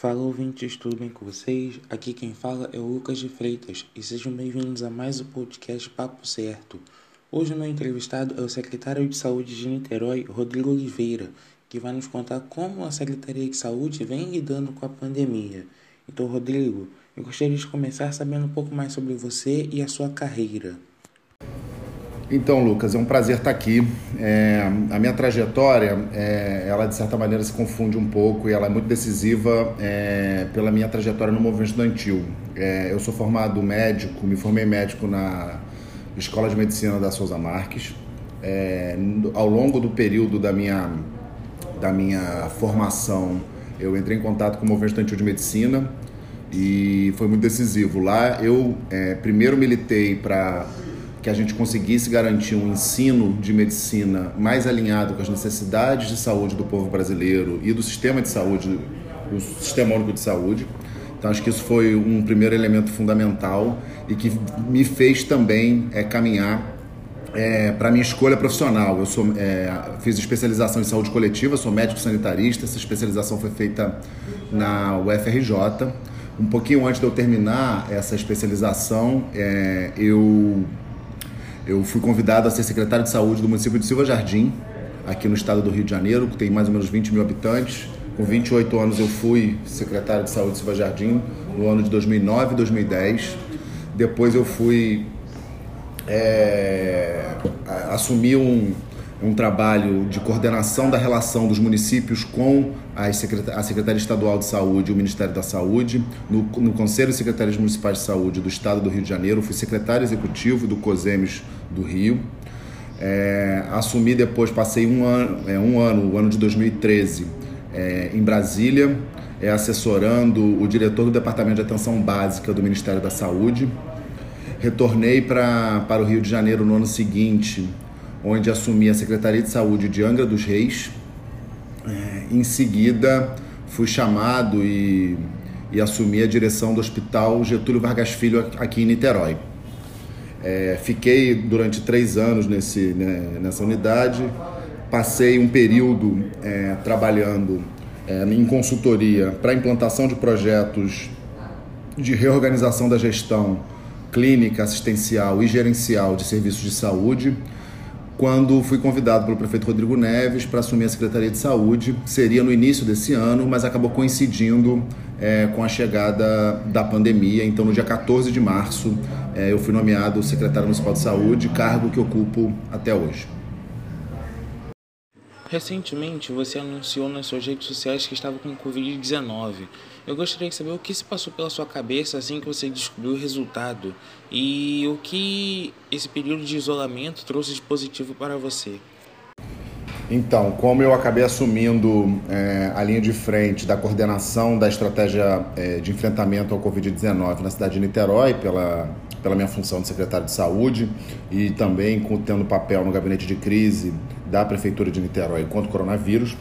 Fala ouvintes, tudo bem com vocês? Aqui quem fala é o Lucas de Freitas e sejam bem-vindos a mais um podcast Papo Certo. Hoje o meu entrevistado é o secretário de Saúde de Niterói, Rodrigo Oliveira, que vai nos contar como a Secretaria de Saúde vem lidando com a pandemia. Então, Rodrigo, eu gostaria de começar sabendo um pouco mais sobre você e a sua carreira. Então, Lucas, é um prazer estar aqui. É, a minha trajetória, é, ela de certa maneira se confunde um pouco e ela é muito decisiva é, pela minha trajetória no movimento estudantil. É, eu sou formado médico, me formei médico na Escola de Medicina da Souza Marques. É, ao longo do período da minha, da minha formação, eu entrei em contato com o movimento estudantil de medicina e foi muito decisivo. Lá eu é, primeiro militei para que a gente conseguisse garantir um ensino de medicina mais alinhado com as necessidades de saúde do povo brasileiro e do sistema de saúde, do sistema único de saúde. Então acho que isso foi um primeiro elemento fundamental e que me fez também é, caminhar é, para minha escolha profissional. Eu sou, é, fiz especialização em saúde coletiva, sou médico sanitarista. Essa especialização foi feita na UFRJ. Um pouquinho antes de eu terminar essa especialização, é, eu eu fui convidado a ser secretário de saúde do município de Silva Jardim, aqui no estado do Rio de Janeiro, que tem mais ou menos 20 mil habitantes. Com 28 anos eu fui secretário de saúde de Silva Jardim no ano de 2009 e 2010. Depois eu fui é, assumir um, um trabalho de coordenação da relação dos municípios com a Secretaria Estadual de Saúde e o Ministério da Saúde. No, no Conselho de Secretários Municipais de Saúde do Estado do Rio de Janeiro, fui secretário executivo do COSEMES do Rio. É, assumi depois, passei um ano, é, um ano, o ano de 2013, é, em Brasília, é, assessorando o diretor do Departamento de Atenção Básica do Ministério da Saúde. Retornei pra, para o Rio de Janeiro no ano seguinte, onde assumi a Secretaria de Saúde de Angra dos Reis. É, em seguida, fui chamado e, e assumi a direção do Hospital Getúlio Vargas Filho aqui em Niterói. É, fiquei durante três anos nesse, né, nessa unidade, passei um período é, trabalhando é, em consultoria para implantação de projetos de reorganização da gestão clínica, assistencial e gerencial de serviços de saúde. Quando fui convidado pelo prefeito Rodrigo Neves para assumir a Secretaria de Saúde, seria no início desse ano, mas acabou coincidindo é, com a chegada da pandemia. Então, no dia 14 de março, é, eu fui nomeado secretário municipal de saúde, cargo que ocupo até hoje. Recentemente, você anunciou nas suas redes sociais que estava com Covid-19. Eu gostaria de saber o que se passou pela sua cabeça assim que você descobriu o resultado e o que esse período de isolamento trouxe de positivo para você. Então, como eu acabei assumindo é, a linha de frente da coordenação da estratégia é, de enfrentamento ao Covid-19 na cidade de Niterói, pela, pela minha função de secretário de saúde e também com, tendo papel no gabinete de crise da Prefeitura de Niterói contra o coronavírus,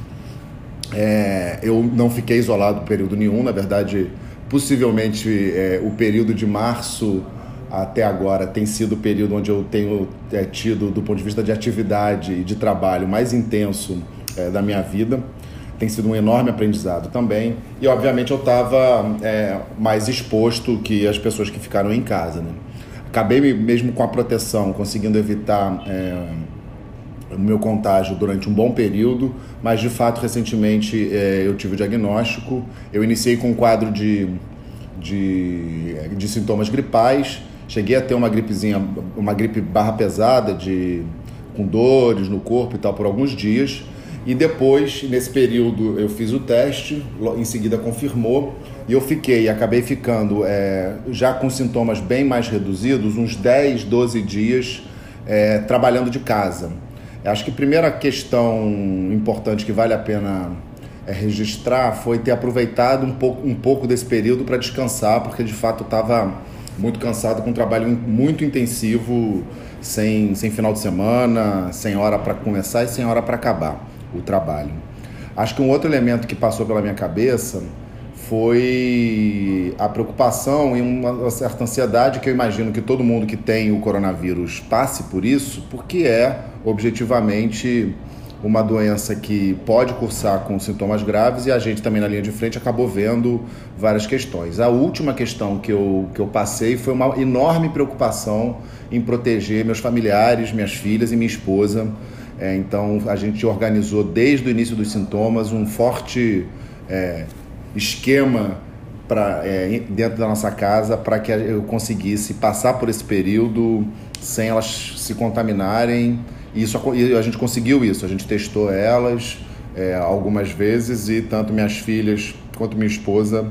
é, eu não fiquei isolado período nenhum, na verdade, possivelmente é, o período de março até agora tem sido o período onde eu tenho é, tido, do ponto de vista de atividade e de trabalho, mais intenso é, da minha vida. Tem sido um enorme aprendizado também. E, obviamente, eu estava é, mais exposto que as pessoas que ficaram em casa. Né? Acabei mesmo com a proteção, conseguindo evitar é, o meu contágio durante um bom período, mas de fato recentemente é, eu tive o diagnóstico. Eu iniciei com um quadro de, de, de sintomas gripais Cheguei a ter uma gripezinha, uma gripe barra pesada, de, com dores no corpo e tal, por alguns dias. E depois, nesse período, eu fiz o teste, em seguida confirmou, e eu fiquei, acabei ficando é, já com sintomas bem mais reduzidos, uns 10, 12 dias é, trabalhando de casa. Acho que a primeira questão importante que vale a pena é, registrar foi ter aproveitado um pouco, um pouco desse período para descansar, porque de fato estava muito cansado, com um trabalho muito intensivo, sem, sem final de semana, sem hora para começar e sem hora para acabar o trabalho. Acho que um outro elemento que passou pela minha cabeça foi a preocupação e uma certa ansiedade que eu imagino que todo mundo que tem o coronavírus passe por isso, porque é objetivamente uma doença que pode cursar com sintomas graves e a gente também na linha de frente acabou vendo várias questões. A última questão que eu, que eu passei foi uma enorme preocupação em proteger meus familiares, minhas filhas e minha esposa. É, então a gente organizou desde o início dos sintomas um forte é, esquema pra, é, dentro da nossa casa para que eu conseguisse passar por esse período sem elas se contaminarem e, isso, e a gente conseguiu isso, a gente testou elas é, algumas vezes e tanto minhas filhas quanto minha esposa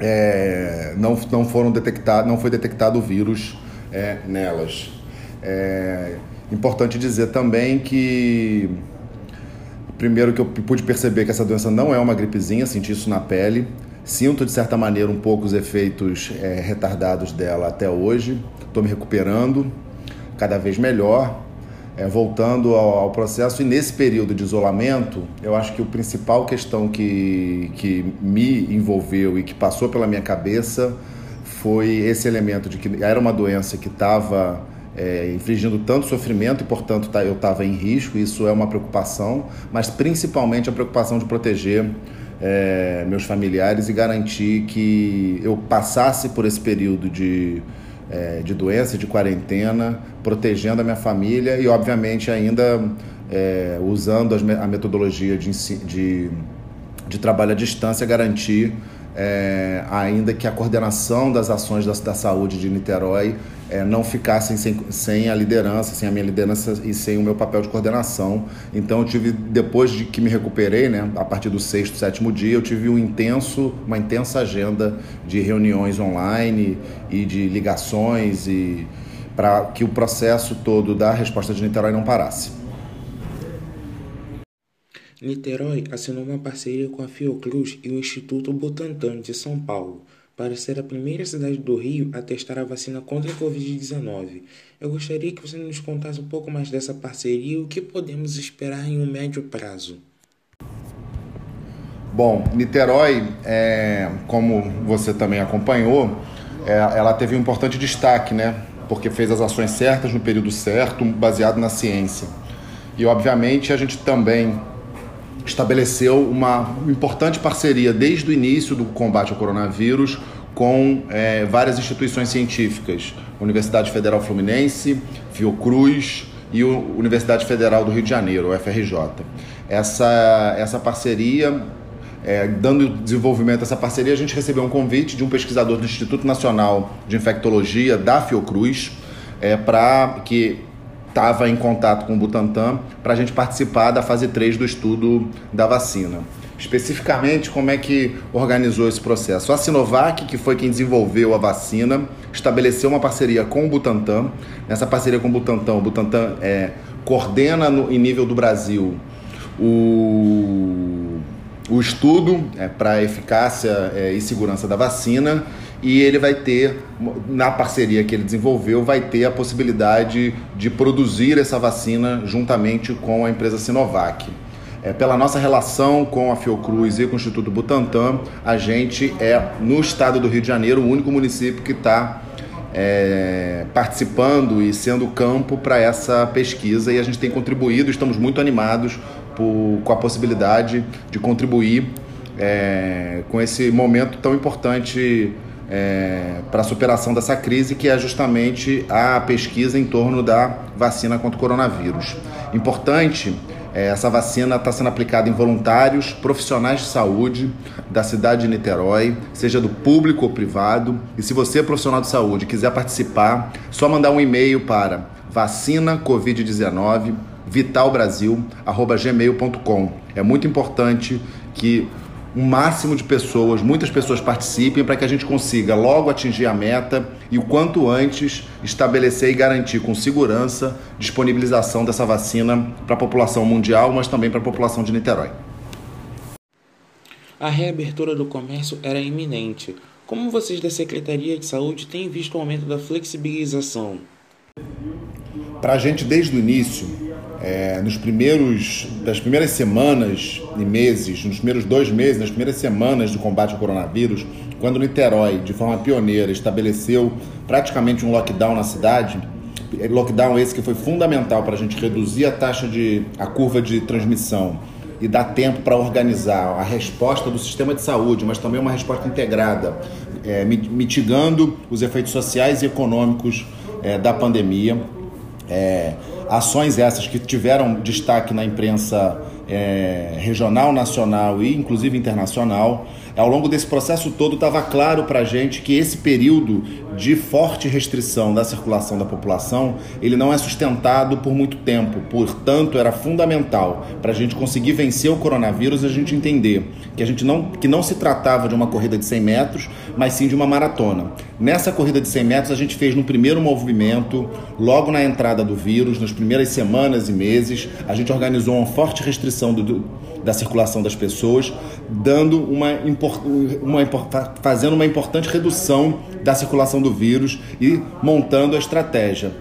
é, não, não foram detectados, não foi detectado o vírus é, nelas. É importante dizer também que primeiro que eu pude perceber que essa doença não é uma gripezinha, senti isso na pele. Sinto de certa maneira um pouco os efeitos é, retardados dela até hoje. Estou me recuperando cada vez melhor é, voltando ao, ao, processo, e nesse período de isolamento, eu acho que a principal questão que, que me envolveu e que passou pela minha cabeça foi esse elemento de que era uma doença que estava é, infligindo tanto sofrimento e, portanto, tá, eu estava em risco, isso é uma preocupação, mas principalmente a preocupação de proteger é, meus familiares e garantir que eu passasse por esse período de é, de doença, de quarentena, protegendo a minha família e, obviamente, ainda é, usando a metodologia de, de, de trabalho à distância, garantir é, ainda que a coordenação das ações da, da saúde de Niterói é, não ficassem sem, sem a liderança, sem a minha liderança e sem o meu papel de coordenação. Então eu tive, depois de que me recuperei, né, a partir do sexto, sétimo dia, eu tive um intenso, uma intensa agenda de reuniões online e de ligações e para que o processo todo da resposta de Niterói não parasse. Niterói assinou uma parceria com a Fiocruz e o Instituto Butantan de São Paulo para ser a primeira cidade do Rio a testar a vacina contra a Covid-19. Eu gostaria que você nos contasse um pouco mais dessa parceria e o que podemos esperar em um médio prazo. Bom, Niterói, é, como você também acompanhou, é, ela teve um importante destaque, né? Porque fez as ações certas no período certo, baseado na ciência. E, obviamente, a gente também estabeleceu uma importante parceria desde o início do combate ao coronavírus com é, várias instituições científicas, Universidade Federal Fluminense, Fiocruz e Universidade Federal do Rio de Janeiro, UFRJ. Essa, essa parceria, é, dando desenvolvimento a essa parceria, a gente recebeu um convite de um pesquisador do Instituto Nacional de Infectologia da Fiocruz, é, para que estava em contato com o Butantan para a gente participar da fase 3 do estudo da vacina. Especificamente, como é que organizou esse processo? A Sinovac, que foi quem desenvolveu a vacina, estabeleceu uma parceria com o Butantan. Nessa parceria com o Butantan, o Butantan é, coordena no, em nível do Brasil o, o estudo é, para eficácia é, e segurança da vacina e ele vai ter, na parceria que ele desenvolveu, vai ter a possibilidade de produzir essa vacina juntamente com a empresa Sinovac. É, pela nossa relação com a Fiocruz e com o Instituto Butantan, a gente é, no estado do Rio de Janeiro, o único município que está é, participando e sendo campo para essa pesquisa e a gente tem contribuído, estamos muito animados por, com a possibilidade de contribuir é, com esse momento tão importante é, para a superação dessa crise, que é justamente a pesquisa em torno da vacina contra o coronavírus. Importante, é, essa vacina está sendo aplicada em voluntários, profissionais de saúde da cidade de Niterói, seja do público ou privado. E se você é profissional de saúde quiser participar, só mandar um e-mail para vacina covid-19 vitalbrasil@gmail.com. É muito importante que um máximo de pessoas, muitas pessoas participem para que a gente consiga logo atingir a meta e o quanto antes estabelecer e garantir com segurança disponibilização dessa vacina para a população mundial, mas também para a população de Niterói. A reabertura do comércio era iminente. Como vocês da Secretaria de Saúde têm visto o aumento da flexibilização? Para a gente, desde o início, é, nos primeiros das primeiras semanas e meses, nos primeiros dois meses, nas primeiras semanas do combate ao coronavírus, quando Niterói, de forma pioneira, estabeleceu praticamente um lockdown na cidade, lockdown esse que foi fundamental para a gente reduzir a taxa de a curva de transmissão e dar tempo para organizar a resposta do sistema de saúde, mas também uma resposta integrada, é, mitigando os efeitos sociais e econômicos é, da pandemia. É, ações essas que tiveram destaque na imprensa é, regional, nacional e inclusive internacional. Ao longo desse processo todo, estava claro para a gente que esse período de forte restrição da circulação da população, ele não é sustentado por muito tempo. Portanto, era fundamental para a gente conseguir vencer o coronavírus, a gente entender que a gente não que não se tratava de uma corrida de 100 metros, mas sim de uma maratona. Nessa corrida de 100 metros, a gente fez no primeiro movimento, logo na entrada do vírus, nas primeiras semanas e meses, a gente organizou uma forte restrição do, da circulação das pessoas, dando uma, uma, fazendo uma importante redução da circulação do vírus e montando a estratégia.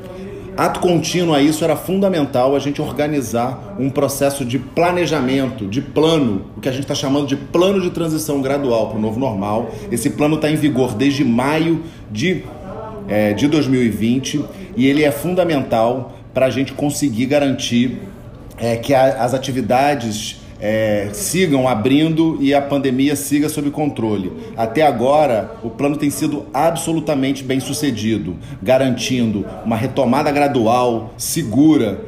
Ato contínuo a isso era fundamental a gente organizar um processo de planejamento, de plano, o que a gente está chamando de plano de transição gradual para o novo normal. Esse plano está em vigor desde maio de, é, de 2020 e ele é fundamental para a gente conseguir garantir é, que a, as atividades é, sigam abrindo e a pandemia siga sob controle. Até agora, o plano tem sido absolutamente bem sucedido, garantindo uma retomada gradual, segura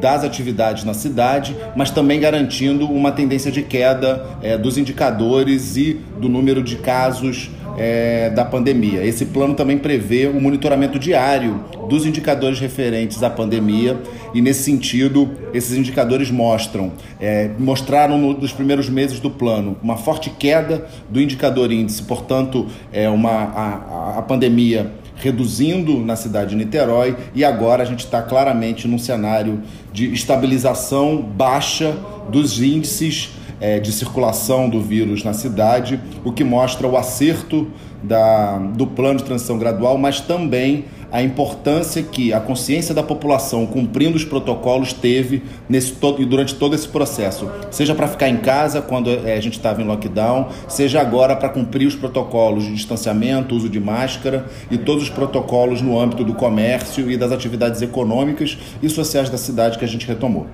das atividades na cidade, mas também garantindo uma tendência de queda é, dos indicadores e do número de casos é, da pandemia. Esse plano também prevê o monitoramento diário dos indicadores referentes à pandemia e nesse sentido esses indicadores mostram é, mostraram no, nos primeiros meses do plano uma forte queda do indicador índice, portanto é uma a, a pandemia reduzindo na cidade de Niterói e agora a gente está claramente num cenário de estabilização baixa dos índices é, de circulação do vírus na cidade, o que mostra o acerto da, do plano de transição gradual, mas também a importância que a consciência da população cumprindo os protocolos teve nesse todo, durante todo esse processo, seja para ficar em casa quando é, a gente estava em lockdown, seja agora para cumprir os protocolos de distanciamento, uso de máscara e todos os protocolos no âmbito do comércio e das atividades econômicas e sociais da cidade que a gente retomou.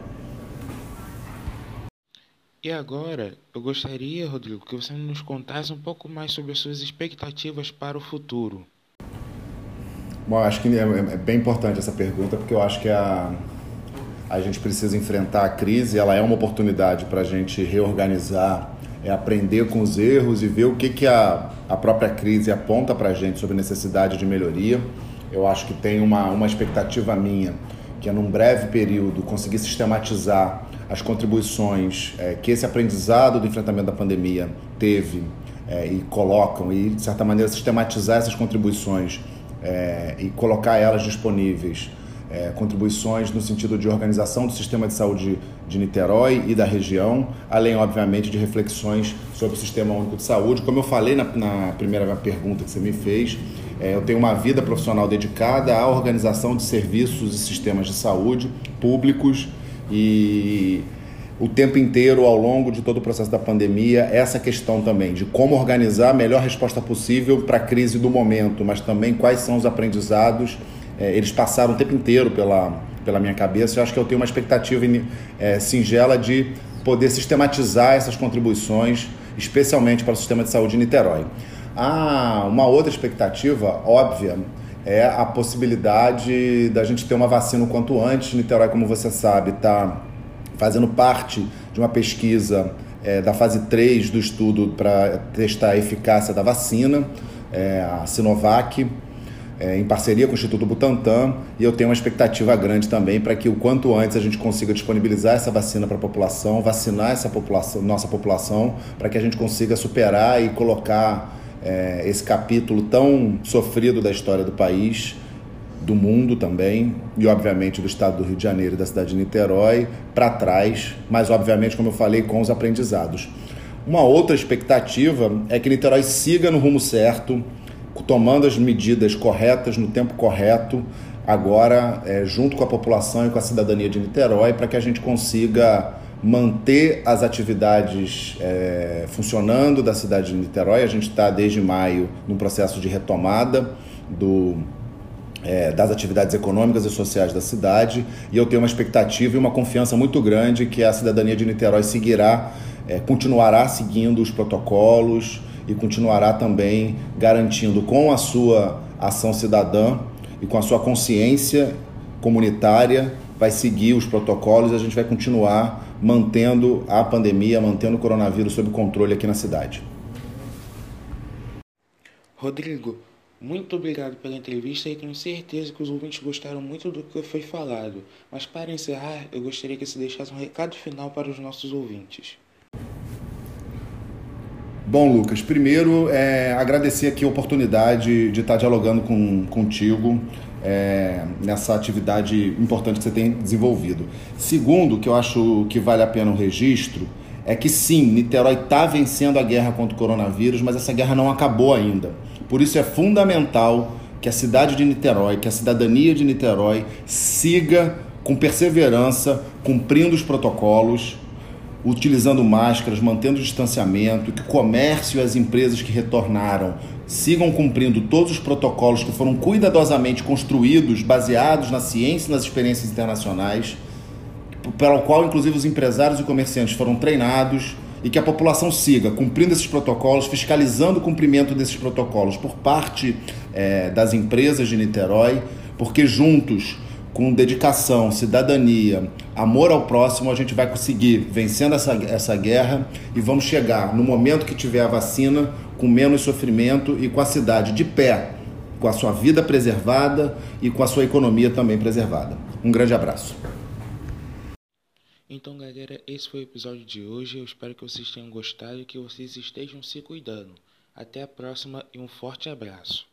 E agora, eu gostaria, Rodrigo, que você nos contasse um pouco mais sobre as suas expectativas para o futuro. Bom, acho que é, é bem importante essa pergunta, porque eu acho que a, a gente precisa enfrentar a crise, ela é uma oportunidade para a gente reorganizar, é aprender com os erros e ver o que, que a, a própria crise aponta para a gente sobre necessidade de melhoria. Eu acho que tem uma, uma expectativa minha, que é num breve período conseguir sistematizar as contribuições é, que esse aprendizado do enfrentamento da pandemia teve é, e colocam, e de certa maneira sistematizar essas contribuições é, e colocar elas disponíveis. É, contribuições no sentido de organização do sistema de saúde de Niterói e da região, além, obviamente, de reflexões sobre o Sistema Único de Saúde. Como eu falei na, na primeira pergunta que você me fez, é, eu tenho uma vida profissional dedicada à organização de serviços e sistemas de saúde públicos e o tempo inteiro, ao longo de todo o processo da pandemia, essa questão também de como organizar a melhor resposta possível para a crise do momento, mas também quais são os aprendizados. É, eles passaram o tempo inteiro pela, pela minha cabeça. Eu acho que eu tenho uma expectativa é, singela de poder sistematizar essas contribuições, especialmente para o sistema de saúde de Niterói. Ah, uma outra expectativa óbvia é a possibilidade da gente ter uma vacina o quanto antes. Niterói, como você sabe, está fazendo parte de uma pesquisa é, da fase 3 do estudo para testar a eficácia da vacina, é, a Sinovac, é, em parceria com o Instituto Butantan, e eu tenho uma expectativa grande também para que o quanto antes a gente consiga disponibilizar essa vacina para a população, vacinar essa população, nossa população, para que a gente consiga superar e colocar é, esse capítulo tão sofrido da história do país, do mundo também, e obviamente do estado do Rio de Janeiro e da cidade de Niterói, para trás, mas obviamente, como eu falei, com os aprendizados. Uma outra expectativa é que Niterói siga no rumo certo, tomando as medidas corretas no tempo correto, agora é, junto com a população e com a cidadania de Niterói, para que a gente consiga manter as atividades é, funcionando da cidade de Niterói. A gente está desde maio num processo de retomada do, é, das atividades econômicas e sociais da cidade e eu tenho uma expectativa e uma confiança muito grande que a cidadania de Niterói seguirá, é, continuará seguindo os protocolos e continuará também garantindo com a sua ação cidadã e com a sua consciência comunitária vai seguir os protocolos e a gente vai continuar mantendo a pandemia, mantendo o coronavírus sob controle aqui na cidade. Rodrigo, muito obrigado pela entrevista e tenho certeza que os ouvintes gostaram muito do que foi falado. Mas para encerrar, eu gostaria que você deixasse um recado final para os nossos ouvintes. Bom, Lucas, primeiro é, agradecer aqui a oportunidade de estar dialogando com, contigo é, nessa atividade importante que você tem desenvolvido. Segundo, que eu acho que vale a pena o registro, é que sim, Niterói está vencendo a guerra contra o coronavírus, mas essa guerra não acabou ainda. Por isso é fundamental que a cidade de Niterói, que a cidadania de Niterói siga com perseverança, cumprindo os protocolos, utilizando máscaras, mantendo o distanciamento, que o comércio e as empresas que retornaram sigam cumprindo todos os protocolos que foram cuidadosamente construídos, baseados na ciência e nas experiências internacionais, pelo qual inclusive os empresários e comerciantes foram treinados e que a população siga cumprindo esses protocolos, fiscalizando o cumprimento desses protocolos por parte é, das empresas de Niterói, porque juntos, com dedicação, cidadania, amor ao próximo, a gente vai conseguir vencendo essa, essa guerra e vamos chegar no momento que tiver a vacina com menos sofrimento e com a cidade de pé, com a sua vida preservada e com a sua economia também preservada. Um grande abraço. Então, galera, esse foi o episódio de hoje. Eu espero que vocês tenham gostado e que vocês estejam se cuidando. Até a próxima e um forte abraço.